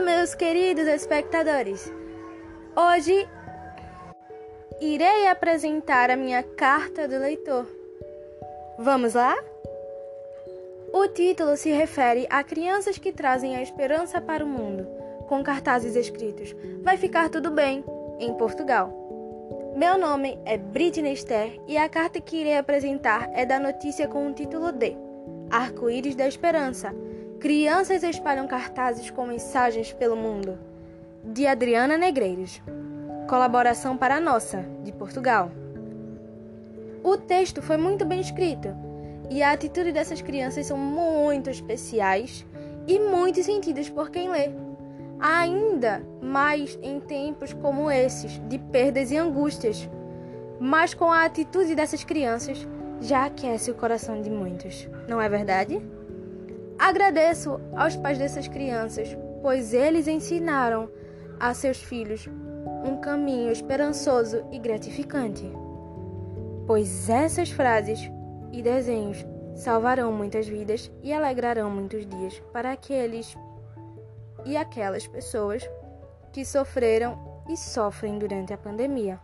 meus queridos espectadores! Hoje irei apresentar a minha carta do leitor. Vamos lá? O título se refere a crianças que trazem a esperança para o mundo, com cartazes escritos: Vai ficar tudo bem, em Portugal. Meu nome é Britney Esther e a carta que irei apresentar é da notícia com o título de Arco-Íris da Esperança Crianças espalham cartazes com mensagens pelo mundo. De Adriana Negreiros. Colaboração para a Nossa, de Portugal. O texto foi muito bem escrito e a atitude dessas crianças são muito especiais e muito sentidas por quem lê. Ainda mais em tempos como esses, de perdas e angústias. Mas com a atitude dessas crianças, já aquece o coração de muitos, não é verdade? Agradeço aos pais dessas crianças, pois eles ensinaram a seus filhos um caminho esperançoso e gratificante. Pois essas frases e desenhos salvarão muitas vidas e alegrarão muitos dias para aqueles e aquelas pessoas que sofreram e sofrem durante a pandemia.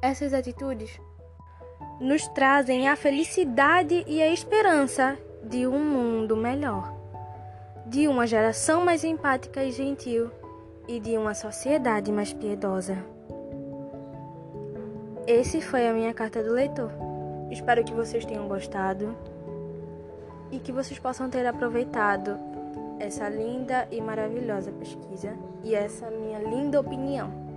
Essas atitudes nos trazem a felicidade e a esperança de um mundo melhor, de uma geração mais empática e gentil e de uma sociedade mais piedosa. Esse foi a minha carta do leitor. Espero que vocês tenham gostado e que vocês possam ter aproveitado essa linda e maravilhosa pesquisa e essa minha linda opinião.